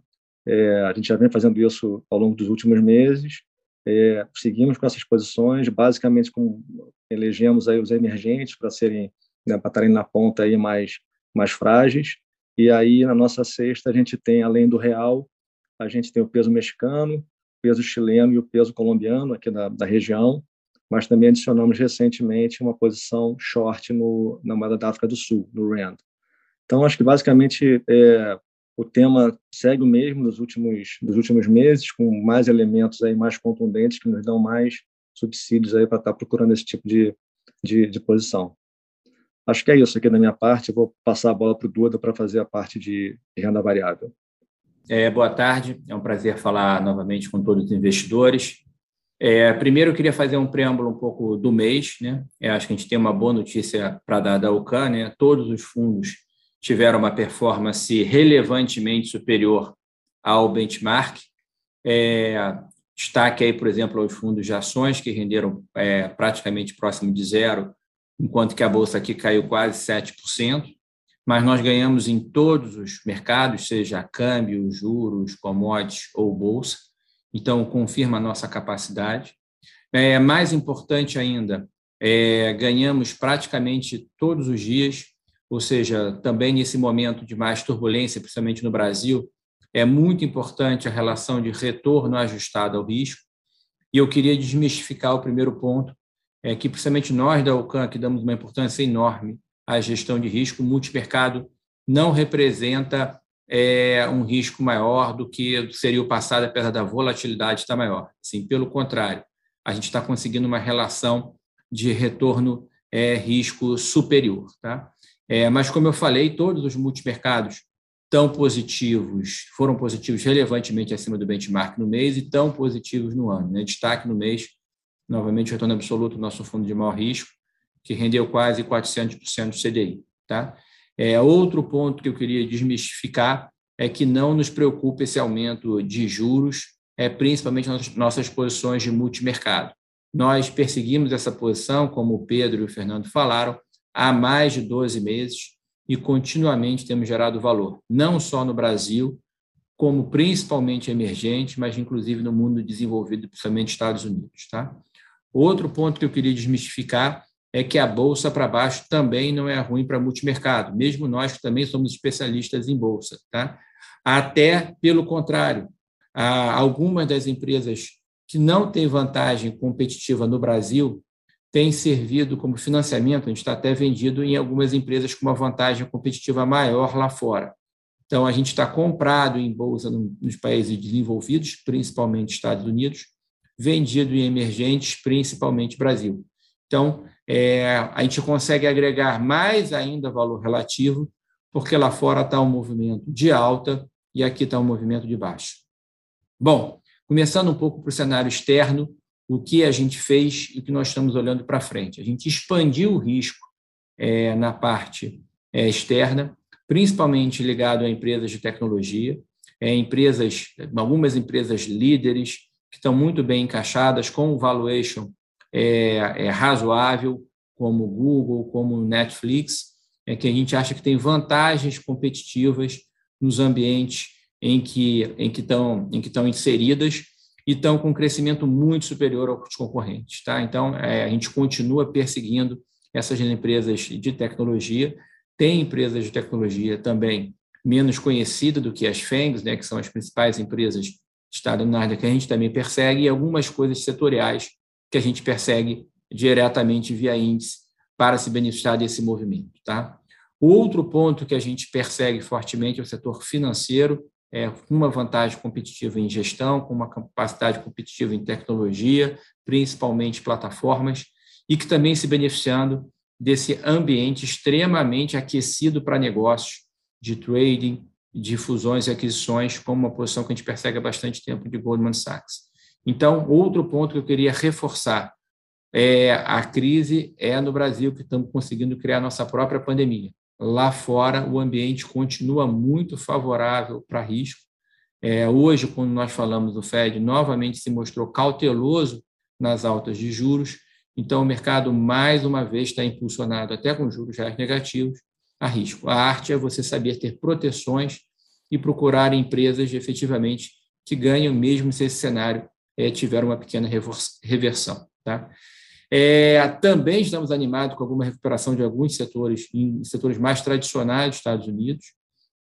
A gente já vem fazendo isso ao longo dos últimos meses. Seguimos com essas posições, basicamente com, elegemos aí os emergentes para serem, né, para estarem na ponta aí mais mais frágeis. E aí na nossa cesta a gente tem além do real, a gente tem o peso mexicano, o peso chileno e o peso colombiano aqui da, da região, mas também adicionamos recentemente uma posição short no, na moeda da África do Sul, no rand. Então acho que basicamente é, o tema segue o mesmo nos últimos, nos últimos meses, com mais elementos aí mais contundentes que nos dão mais subsídios aí para estar tá procurando esse tipo de, de, de, posição. Acho que é isso aqui da minha parte. Eu vou passar a bola para o Duda para fazer a parte de renda variável. É, boa tarde, é um prazer falar novamente com todos os investidores. É, primeiro, eu queria fazer um preâmbulo um pouco do mês. Né? É, acho que a gente tem uma boa notícia para dar da UCAN. Né? Todos os fundos tiveram uma performance relevantemente superior ao benchmark. É, destaque aí, por exemplo, aos fundos de ações, que renderam é, praticamente próximo de zero, enquanto que a bolsa aqui caiu quase 7%, mas nós ganhamos em todos os mercados, seja câmbio, juros, commodities ou bolsa, então confirma a nossa capacidade. É, mais importante ainda, é, ganhamos praticamente todos os dias ou seja, também nesse momento de mais turbulência, principalmente no Brasil, é muito importante a relação de retorno ajustado ao risco. E eu queria desmistificar o primeiro ponto, é que principalmente nós da UCAN, que damos uma importância enorme à gestão de risco, o multimercado não representa é, um risco maior do que seria o passado, apesar da volatilidade estar maior. Sim, pelo contrário, a gente está conseguindo uma relação de retorno é, risco superior. Tá? É, mas, como eu falei, todos os multimercados tão positivos, foram positivos relevantemente acima do benchmark no mês e tão positivos no ano. Né? Destaque no mês, novamente, retorno absoluto do nosso fundo de maior risco, que rendeu quase 400% do CDI. Tá? É, outro ponto que eu queria desmistificar é que não nos preocupa esse aumento de juros, é, principalmente nas nossas posições de multimercado. Nós perseguimos essa posição, como o Pedro e o Fernando falaram, há mais de 12 meses e continuamente temos gerado valor, não só no Brasil, como principalmente emergente, mas inclusive no mundo desenvolvido, principalmente Estados Unidos. Tá? Outro ponto que eu queria desmistificar é que a bolsa para baixo também não é ruim para multimercado, mesmo nós que também somos especialistas em bolsa. Tá? Até pelo contrário, algumas das empresas que não têm vantagem competitiva no Brasil tem servido como financiamento, a gente está até vendido em algumas empresas com uma vantagem competitiva maior lá fora. Então, a gente está comprado em bolsa nos países desenvolvidos, principalmente Estados Unidos, vendido em emergentes, principalmente Brasil. Então, é, a gente consegue agregar mais ainda valor relativo, porque lá fora está um movimento de alta e aqui está um movimento de baixa. Bom, começando um pouco para o cenário externo, o que a gente fez e o que nós estamos olhando para frente. A gente expandiu o risco é, na parte é, externa, principalmente ligado a empresas de tecnologia, é, empresas, algumas empresas líderes que estão muito bem encaixadas com o valuation é, é razoável, como Google, como Netflix, é que a gente acha que tem vantagens competitivas nos ambientes em que em que estão em que estão inseridas e estão com um crescimento muito superior aos concorrentes, tá? Então é, a gente continua perseguindo essas empresas de tecnologia. Tem empresas de tecnologia também menos conhecidas do que as FANGs, né, que são as principais empresas Estado na área que a gente também persegue, e algumas coisas setoriais que a gente persegue diretamente via índice para se beneficiar desse movimento. Tá? O outro ponto que a gente persegue fortemente é o setor financeiro, é, com uma vantagem competitiva em gestão, com uma capacidade competitiva em tecnologia, principalmente plataformas, e que também se beneficiando desse ambiente extremamente aquecido para negócios de trading, de fusões e aquisições, como uma posição que a gente persegue há bastante tempo de Goldman Sachs. Então, outro ponto que eu queria reforçar é a crise é no Brasil que estamos conseguindo criar nossa própria pandemia. Lá fora, o ambiente continua muito favorável para risco. É, hoje, quando nós falamos do Fed, novamente se mostrou cauteloso nas altas de juros. Então, o mercado, mais uma vez, está impulsionado, até com juros reais negativos, a risco. A arte é você saber ter proteções e procurar empresas efetivamente que ganham, mesmo se esse cenário é, tiver uma pequena reversão. Tá? É, também estamos animados com alguma recuperação de alguns setores, em setores mais tradicionais dos Estados Unidos,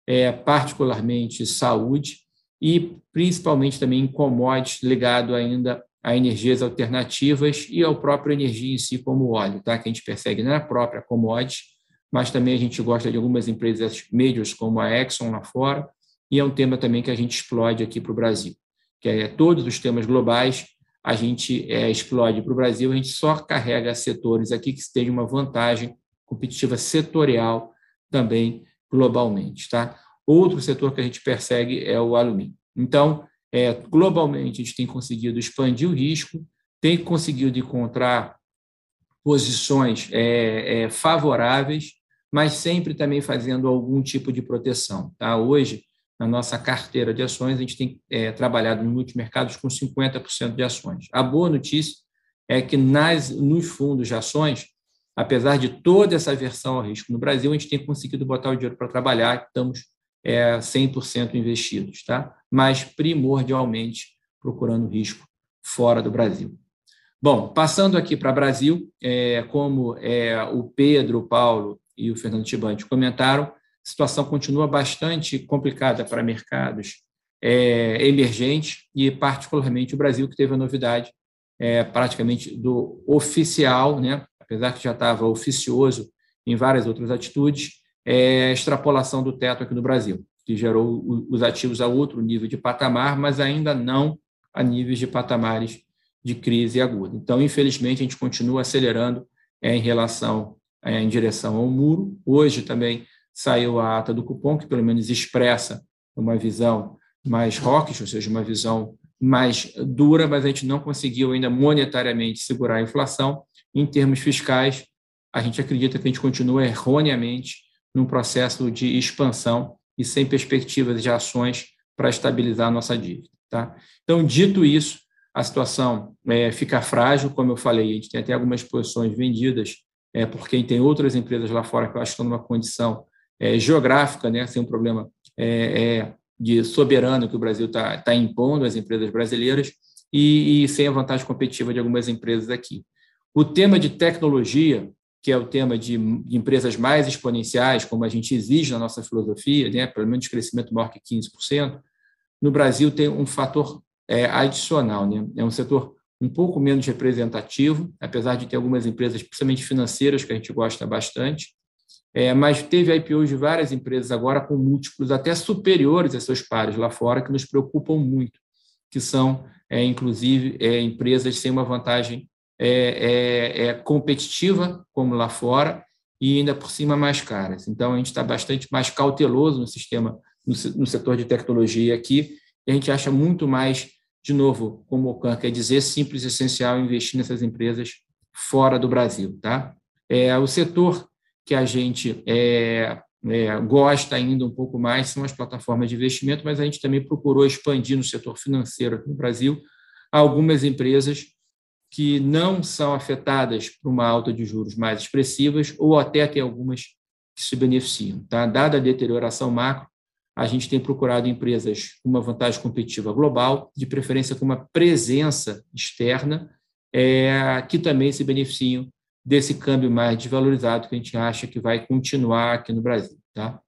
é, particularmente saúde e principalmente também em commodities ligado ainda a energias alternativas e ao próprio energia em si como óleo, tá? que a gente persegue na própria commodity, mas também a gente gosta de algumas empresas majors como a Exxon lá fora, e é um tema também que a gente explode aqui para o Brasil, que é todos os temas globais a gente é, explode para o Brasil, a gente só carrega setores aqui que tenham uma vantagem competitiva setorial também globalmente. Tá? Outro setor que a gente persegue é o alumínio. Então, é, globalmente, a gente tem conseguido expandir o risco, tem conseguido encontrar posições é, é, favoráveis, mas sempre também fazendo algum tipo de proteção. Tá? Hoje, na nossa carteira de ações, a gente tem é, trabalhado no multimercados com 50% de ações. A boa notícia é que nas, nos fundos de ações, apesar de toda essa aversão ao risco no Brasil, a gente tem conseguido botar o dinheiro para trabalhar, estamos é, 100% investidos, tá? mas primordialmente procurando risco fora do Brasil. Bom, passando aqui para Brasil, é, como é, o Pedro, o Paulo e o Fernando Tibante comentaram, a situação continua bastante complicada para mercados é, emergentes e, particularmente, o Brasil, que teve a novidade é, praticamente do oficial, né? apesar que já estava oficioso em várias outras atitudes, é, extrapolação do teto aqui no Brasil, que gerou os ativos a outro nível de patamar, mas ainda não a níveis de patamares de crise aguda. Então, infelizmente, a gente continua acelerando é, em relação é, em direção ao muro. Hoje também saiu a ata do cupom, que pelo menos expressa uma visão mais rockish, ou seja, uma visão mais dura, mas a gente não conseguiu ainda monetariamente segurar a inflação. Em termos fiscais, a gente acredita que a gente continua erroneamente num processo de expansão e sem perspectivas de ações para estabilizar a nossa dívida. Tá? Então, dito isso, a situação é, fica frágil, como eu falei, a gente tem até algumas posições vendidas, é, porque tem outras empresas lá fora que eu acho que estão numa condição é, geográfica, né, sem um problema é, é, de soberano que o Brasil está tá impondo às empresas brasileiras e, e, sem a vantagem competitiva de algumas empresas aqui. O tema de tecnologia, que é o tema de, de empresas mais exponenciais, como a gente exige na nossa filosofia, né, pelo menos crescimento maior que 15%, no Brasil tem um fator é, adicional. Né? É um setor um pouco menos representativo, apesar de ter algumas empresas, principalmente financeiras, que a gente gosta bastante, é, mas teve IPOs de várias empresas agora com múltiplos até superiores a seus pares lá fora, que nos preocupam muito, que são, é, inclusive, é, empresas sem uma vantagem é, é, é, competitiva, como lá fora, e ainda por cima mais caras. Então, a gente está bastante mais cauteloso no sistema, no, no, setor de tecnologia aqui, e a gente acha muito mais, de novo, como o Ocan quer dizer, simples e essencial investir nessas empresas fora do Brasil. Tá? É, o setor que a gente é, é, gosta ainda um pouco mais são as plataformas de investimento, mas a gente também procurou expandir no setor financeiro aqui no Brasil algumas empresas que não são afetadas por uma alta de juros mais expressivas ou até tem algumas que se beneficiam. Tá? Dada a deterioração macro, a gente tem procurado empresas com uma vantagem competitiva global, de preferência com uma presença externa, é, que também se beneficiam desse câmbio mais desvalorizado que a gente acha que vai continuar aqui no Brasil. Tá?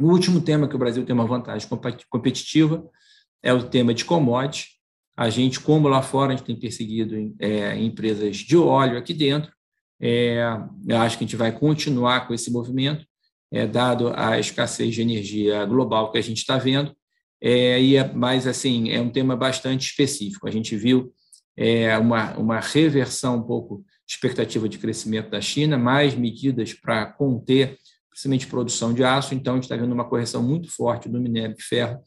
O último tema que o Brasil tem uma vantagem competitiva é o tema de commodities. A gente, como lá fora, a gente tem perseguido é, empresas de óleo aqui dentro. É, eu acho que a gente vai continuar com esse movimento, é, dado a escassez de energia global que a gente está vendo. É, e é, mas, assim, é um tema bastante específico. A gente viu é, uma, uma reversão um pouco expectativa de crescimento da China, mais medidas para conter, principalmente produção de aço. Então, a gente está vendo uma correção muito forte do minério de ferro,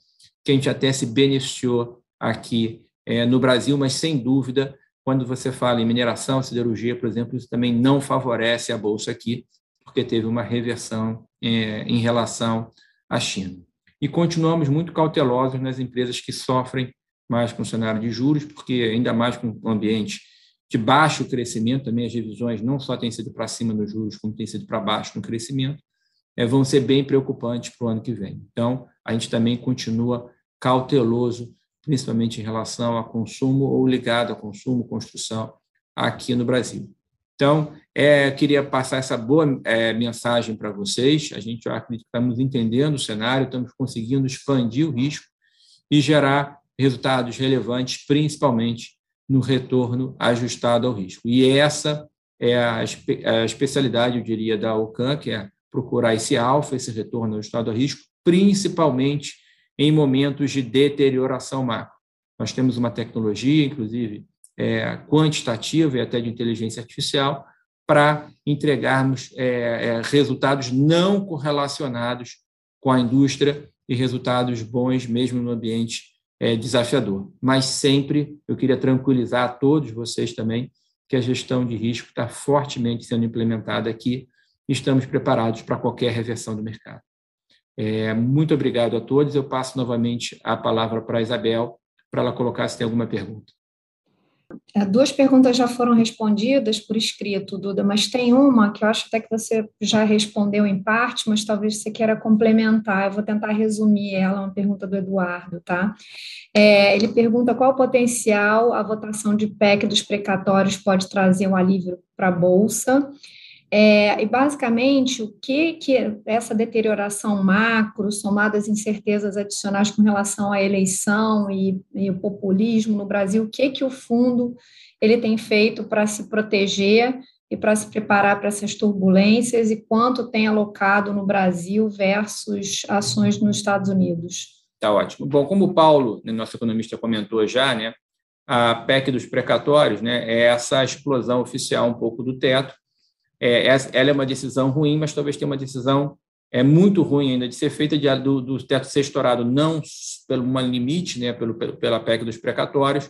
que a gente até se beneficiou aqui é, no Brasil, mas sem dúvida, quando você fala em mineração, siderurgia, por exemplo, isso também não favorece a bolsa aqui, porque teve uma reversão é, em relação à China. E continuamos muito cautelosos nas empresas que sofrem mais com o cenário de juros, porque ainda mais com o ambiente de baixo crescimento, também as revisões não só têm sido para cima nos juros, como têm sido para baixo no crescimento, é, vão ser bem preocupantes para o ano que vem. Então, a gente também continua cauteloso principalmente em relação a consumo ou ligado a consumo, construção aqui no Brasil. Então, é, queria passar essa boa é, mensagem para vocês. A gente acredita que estamos entendendo o cenário, estamos conseguindo expandir o risco e gerar resultados relevantes, principalmente no retorno ajustado ao risco. E essa é a, a especialidade, eu diria, da OCAN, que é procurar esse alfa, esse retorno ajustado ao risco, principalmente em momentos de deterioração macro. Nós temos uma tecnologia, inclusive, é, quantitativa e até de inteligência artificial, para entregarmos é, é, resultados não correlacionados com a indústria e resultados bons mesmo no ambiente é, desafiador. Mas sempre eu queria tranquilizar a todos vocês também que a gestão de risco está fortemente sendo implementada aqui e estamos preparados para qualquer reversão do mercado. É, muito obrigado a todos. Eu passo novamente a palavra para a Isabel, para ela colocar se tem alguma pergunta. É, duas perguntas já foram respondidas por escrito, Duda, mas tem uma que eu acho até que você já respondeu em parte, mas talvez você queira complementar. Eu vou tentar resumir ela, uma pergunta do Eduardo, tá? É, ele pergunta qual o potencial a votação de PEC dos precatórios pode trazer um alívio para a Bolsa. É, e basicamente, o que, que essa deterioração macro, somada às incertezas adicionais com relação à eleição e, e o populismo no Brasil, o que, que o fundo ele tem feito para se proteger e para se preparar para essas turbulências e quanto tem alocado no Brasil versus ações nos Estados Unidos? Tá ótimo. Bom, como o Paulo, né, nosso economista, comentou já, né, a PEC dos precatórios né, é essa explosão oficial um pouco do teto, é, ela é uma decisão ruim, mas talvez tenha uma decisão é muito ruim ainda de ser feita de, do, do teto ser estourado não pelo um limite, né, pelo, pela PEC dos precatórios,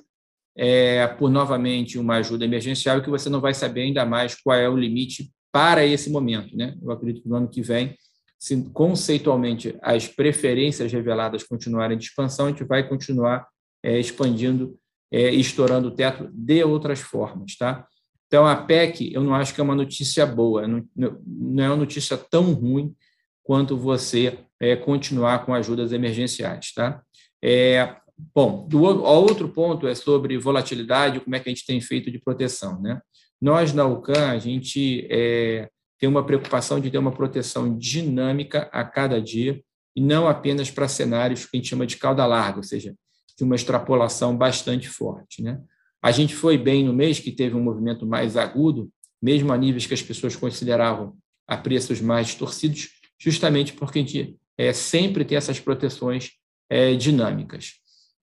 é, por novamente uma ajuda emergencial que você não vai saber ainda mais qual é o limite para esse momento. Né? Eu acredito que no ano que vem, se conceitualmente as preferências reveladas continuarem de expansão, a gente vai continuar é, expandindo é, estourando o teto de outras formas. Tá? Então, a PEC, eu não acho que é uma notícia boa, não, não é uma notícia tão ruim quanto você é, continuar com ajudas emergenciais. Tá? É, bom, do outro ponto é sobre volatilidade, como é que a gente tem feito de proteção. Né? Nós, na UCAN, a gente é, tem uma preocupação de ter uma proteção dinâmica a cada dia, e não apenas para cenários que a gente chama de cauda larga, ou seja, de uma extrapolação bastante forte. Né? A gente foi bem no mês que teve um movimento mais agudo, mesmo a níveis que as pessoas consideravam a preços mais torcidos, justamente porque a gente é, sempre tem essas proteções é, dinâmicas.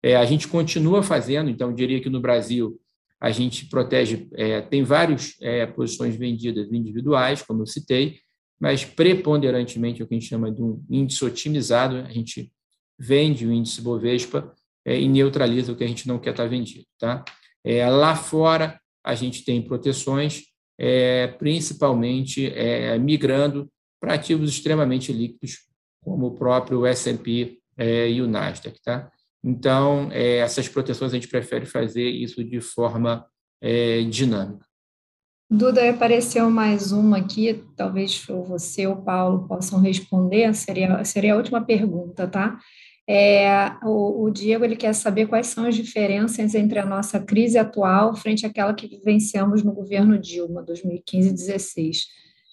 É, a gente continua fazendo, então, diria que no Brasil a gente protege, é, tem várias é, posições vendidas individuais, como eu citei, mas preponderantemente o que a gente chama de um índice otimizado, a gente vende o índice Bovespa é, e neutraliza o que a gente não quer estar vendido. Tá? É, lá fora, a gente tem proteções, é, principalmente é, migrando para ativos extremamente líquidos, como o próprio S&P é, e o Nasdaq. Tá? Então, é, essas proteções a gente prefere fazer isso de forma é, dinâmica. Duda, apareceu mais uma aqui, talvez você ou Paulo possam responder, seria, seria a última pergunta, tá? É, o, o, Diego ele quer saber quais são as diferenças entre a nossa crise atual frente àquela que vivenciamos no governo Dilma, 2015-16.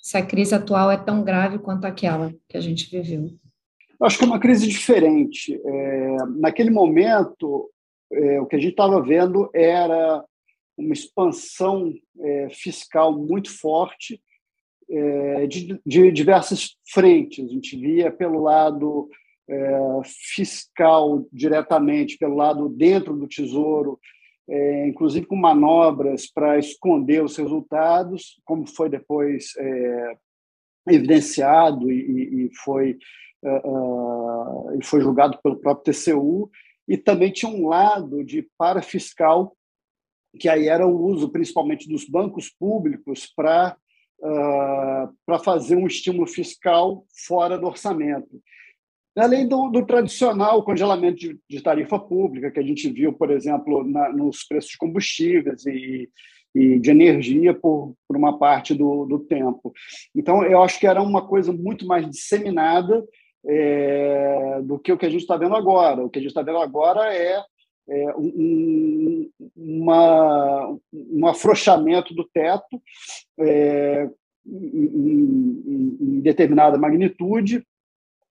Se a crise atual é tão grave quanto aquela que a gente viveu. Acho que é uma crise diferente. É, naquele momento, é, o que a gente estava vendo era uma expansão é, fiscal muito forte é, de, de diversas frentes. A gente via pelo lado é, fiscal diretamente pelo lado dentro do Tesouro, é, inclusive com manobras para esconder os resultados, como foi depois é, evidenciado e, e foi, uh, foi julgado pelo próprio TCU, e também tinha um lado de parafiscal, que aí era o uso principalmente dos bancos públicos para uh, para fazer um estímulo fiscal fora do orçamento. Além do, do tradicional congelamento de, de, tarifa pública, que a gente viu, por exemplo, na, nos preços de combustíveis e, e de energia por, por uma parte do, do, tempo. Então, eu acho que era uma coisa muito mais disseminada é, do que o que a gente está vendo agora. O que a gente está vendo agora é, é um, uma, um afrouxamento do teto é, em, em, em determinada magnitude,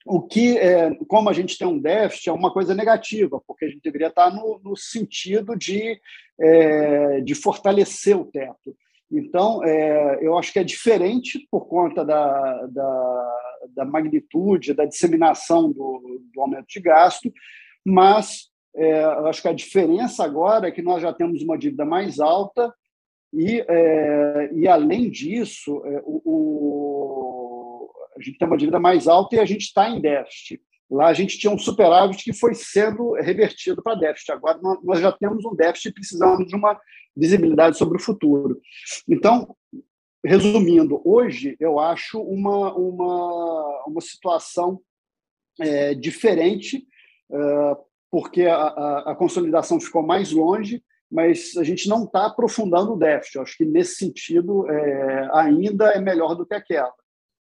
o que, é, como a gente tem um déficit, é uma coisa negativa, porque a gente deveria estar no, no sentido de, é, de fortalecer o teto. Então, é, eu acho que é diferente por conta da, da, da magnitude, da disseminação do, do, aumento de gasto, mas é, eu acho que a diferença agora é que nós já temos uma dívida mais alta e, é, e além disso, é, o a gente tem uma dívida mais alta e a gente está em déficit. Lá a gente tinha um superávit que foi sendo revertido para déficit. Agora nós já temos um déficit e precisamos de uma visibilidade sobre o futuro. Então, resumindo, hoje eu acho uma, uma, uma situação é, diferente, é, porque a, a, a, consolidação ficou mais longe, mas a gente não está aprofundando o déficit. Eu acho que, nesse sentido, é, ainda é melhor do que aquela.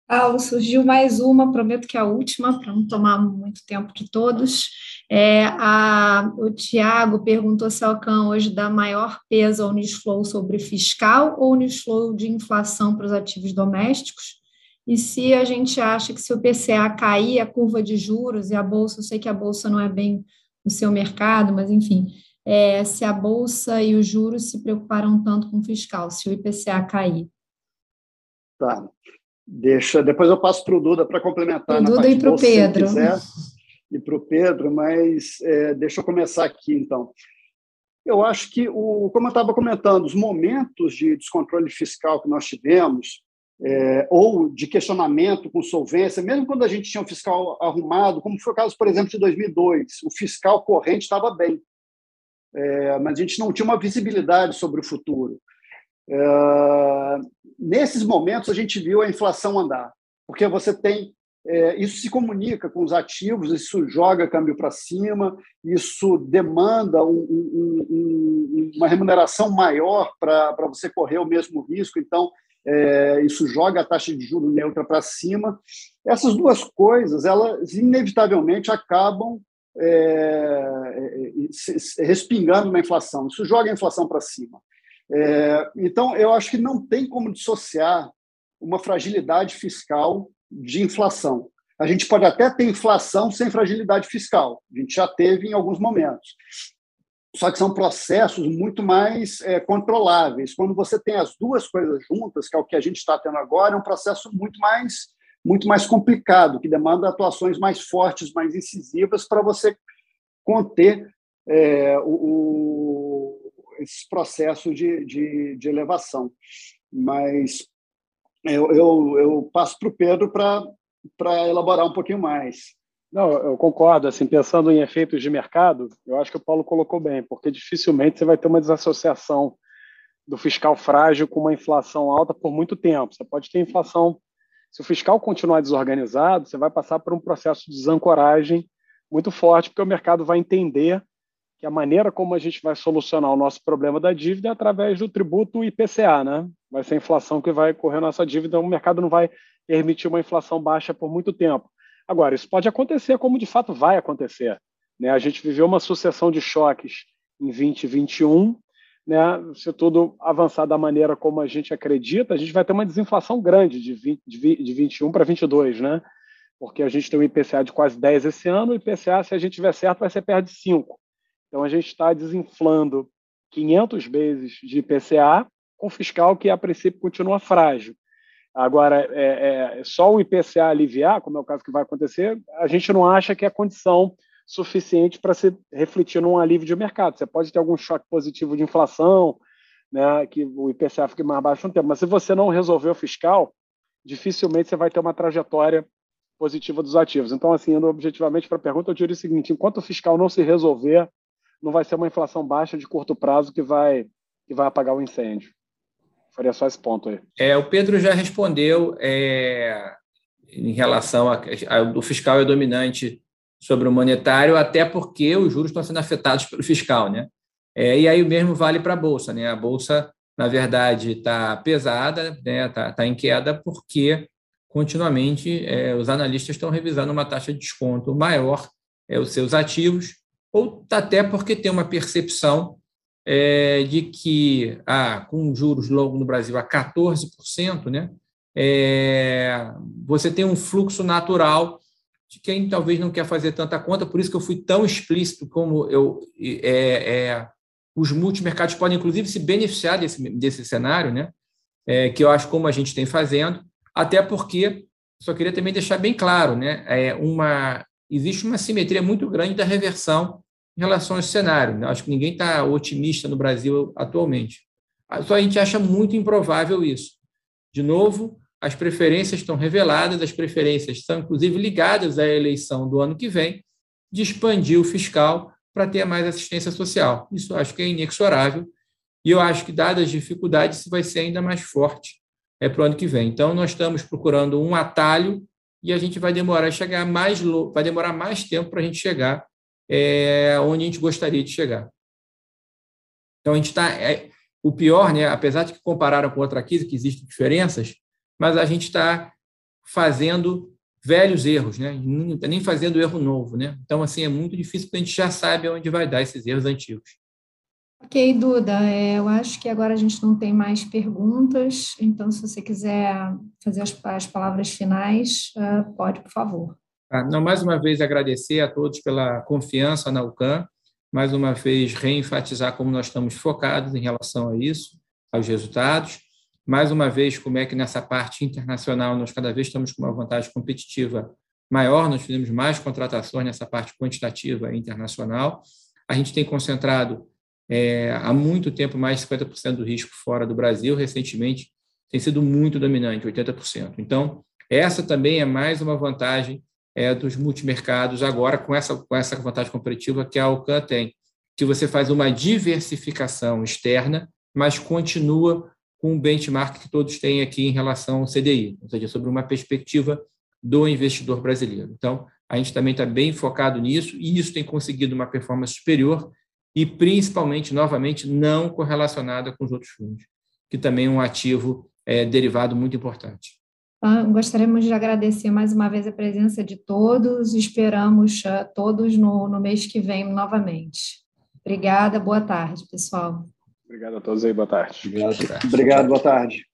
Paulo, surgiu mais uma, prometo que é a última, para não tomar muito tempo de todos. É, a, o Tiago perguntou se a Alcan hoje dá maior peso ao Nisflow sobre fiscal ou Nisflow de inflação para os ativos domésticos. E se a gente acha que se o PCA cair, a curva de juros e a Bolsa, eu sei que a Bolsa não é bem o seu mercado, mas enfim, é, se a Bolsa e os juros se preocuparam tanto com o fiscal, se o IPCA cair. Tá. Deixa, depois eu passo para o Duda para complementar. O Duda e para o Pedro. Quiser, e para o Pedro, mas é, deixa eu começar aqui, então. Eu acho que, o, como eu estava comentando, os momentos de descontrole fiscal que nós tivemos, é, ou de questionamento com solvência, mesmo quando a gente tinha um fiscal arrumado, como foi o caso, por exemplo, de 2002, o fiscal corrente estava bem, é, mas a gente não tinha uma visibilidade sobre o futuro. É, nesses momentos, a gente viu a inflação andar, porque você tem. É, isso se comunica com os ativos, isso joga câmbio para cima, isso demanda um, um, um, uma remuneração maior para você correr o mesmo risco, então é, isso joga a taxa de juro neutra para cima. Essas duas coisas, elas inevitavelmente acabam é, é respingando na inflação. Isso joga a inflação para cima. É, então, eu acho que não tem como dissociar uma fragilidade fiscal de inflação. A gente pode até ter inflação sem fragilidade fiscal, a gente já teve em alguns momentos. Só que são processos muito mais é, controláveis. Quando você tem as duas coisas juntas, que é o que a gente está tendo agora, é um processo muito mais, muito mais complicado, que demanda atuações mais fortes, mais incisivas, para você conter é, o, esses processos de, de, de elevação. Mas eu, eu, eu passo para o Pedro para elaborar um pouquinho mais. Não, eu concordo. Assim, pensando em efeitos de mercado, eu acho que o Paulo colocou bem, porque dificilmente você vai ter uma desassociação do fiscal frágil com uma inflação alta por muito tempo. Você pode ter inflação. Se o fiscal continuar desorganizado, você vai passar por um processo de desancoragem muito forte, porque o mercado vai entender que a maneira como a gente vai solucionar o nosso problema da dívida é através do tributo IPCA, né? Vai ser a inflação que vai correr a nossa dívida, o mercado não vai permitir uma inflação baixa por muito tempo. Agora, isso pode acontecer, como de fato vai acontecer. Né? A gente viveu uma sucessão de choques em 2021, né? se tudo avançar da maneira como a gente acredita, a gente vai ter uma desinflação grande de, 20, de 21 para 22, né? porque a gente tem um IPCA de quase 10 esse ano, o IPCA, se a gente tiver certo, vai ser perto de 5. Então, a gente está desinflando 500 vezes de IPCA com fiscal que, a princípio, continua frágil. Agora, é, é, só o IPCA aliviar, como é o caso que vai acontecer, a gente não acha que é condição suficiente para se refletir num alívio de mercado. Você pode ter algum choque positivo de inflação, né, que o IPCA fique mais baixo no tempo, mas se você não resolver o fiscal, dificilmente você vai ter uma trajetória positiva dos ativos. Então, assim, indo objetivamente para a pergunta, eu diria o seguinte: enquanto o fiscal não se resolver, não vai ser uma inflação baixa de curto prazo que vai, que vai apagar o incêndio. Faria só esse ponto aí. É, o Pedro já respondeu é, em relação ao fiscal é dominante sobre o monetário, até porque os juros estão sendo afetados pelo fiscal, né? É, e aí o mesmo vale para a bolsa, né? A bolsa, na verdade, está pesada, está né? Tá, tá em queda porque continuamente é, os analistas estão revisando uma taxa de desconto maior é, os seus ativos, ou até porque tem uma percepção é, de que, ah, com juros logo no Brasil a 14%, né, é, você tem um fluxo natural de quem talvez não quer fazer tanta conta, por isso que eu fui tão explícito como eu. É, é os multimercados podem, inclusive, se beneficiar desse, desse cenário, né, é, que eu acho como a gente tem fazendo, até porque, só queria também deixar bem claro, né, é uma, existe uma simetria muito grande da reversão em relação ao cenário. Acho que ninguém está otimista no Brasil atualmente. Só a gente acha muito improvável isso. De novo, as preferências estão reveladas, as preferências são, inclusive, ligadas à eleição do ano que vem, de expandir o fiscal para ter mais assistência social. Isso acho que é inexorável. E eu acho que, dadas as dificuldades, isso vai ser ainda mais forte é, para o ano que vem. Então, nós estamos procurando um atalho e a gente vai demorar chegar mais vai demorar mais tempo para a gente chegar é, onde a gente gostaria de chegar. Então, a gente está. É, o pior, né, apesar de que compararam com outra crise, que existem diferenças, mas a gente está fazendo velhos erros, né? nem fazendo erro novo. Né? Então, assim, é muito difícil, porque a gente já sabe onde vai dar esses erros antigos. Ok, Duda, é, eu acho que agora a gente não tem mais perguntas, então, se você quiser fazer as, as palavras finais, uh, pode, por favor. Ah, não, mais uma vez agradecer a todos pela confiança na UCAM, mais uma vez reenfatizar como nós estamos focados em relação a isso, aos resultados, mais uma vez como é que nessa parte internacional nós cada vez estamos com uma vantagem competitiva maior, nós fizemos mais contratações nessa parte quantitativa internacional, a gente tem concentrado é, há muito tempo mais de 50% do risco fora do Brasil, recentemente tem sido muito dominante, 80%. Então, essa também é mais uma vantagem é, dos multimercados agora com essa, com essa vantagem competitiva que a Alcan tem, que você faz uma diversificação externa, mas continua com o benchmark que todos têm aqui em relação ao CDI, ou seja, sobre uma perspectiva do investidor brasileiro. Então, a gente também está bem focado nisso e isso tem conseguido uma performance superior e, principalmente, novamente, não correlacionada com os outros fundos, que também é um ativo é, derivado muito importante. Ah, gostaríamos de agradecer mais uma vez a presença de todos, esperamos uh, todos no, no mês que vem novamente. Obrigada, boa tarde, pessoal. Obrigado a todos aí, boa tarde. Obrigado, Obrigado boa tarde.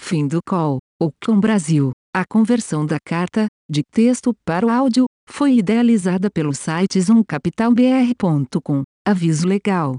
Fim do call. O Com Brasil. A conversão da carta, de texto para o áudio, foi idealizada pelo site zoomcapitalbr.com. Aviso legal.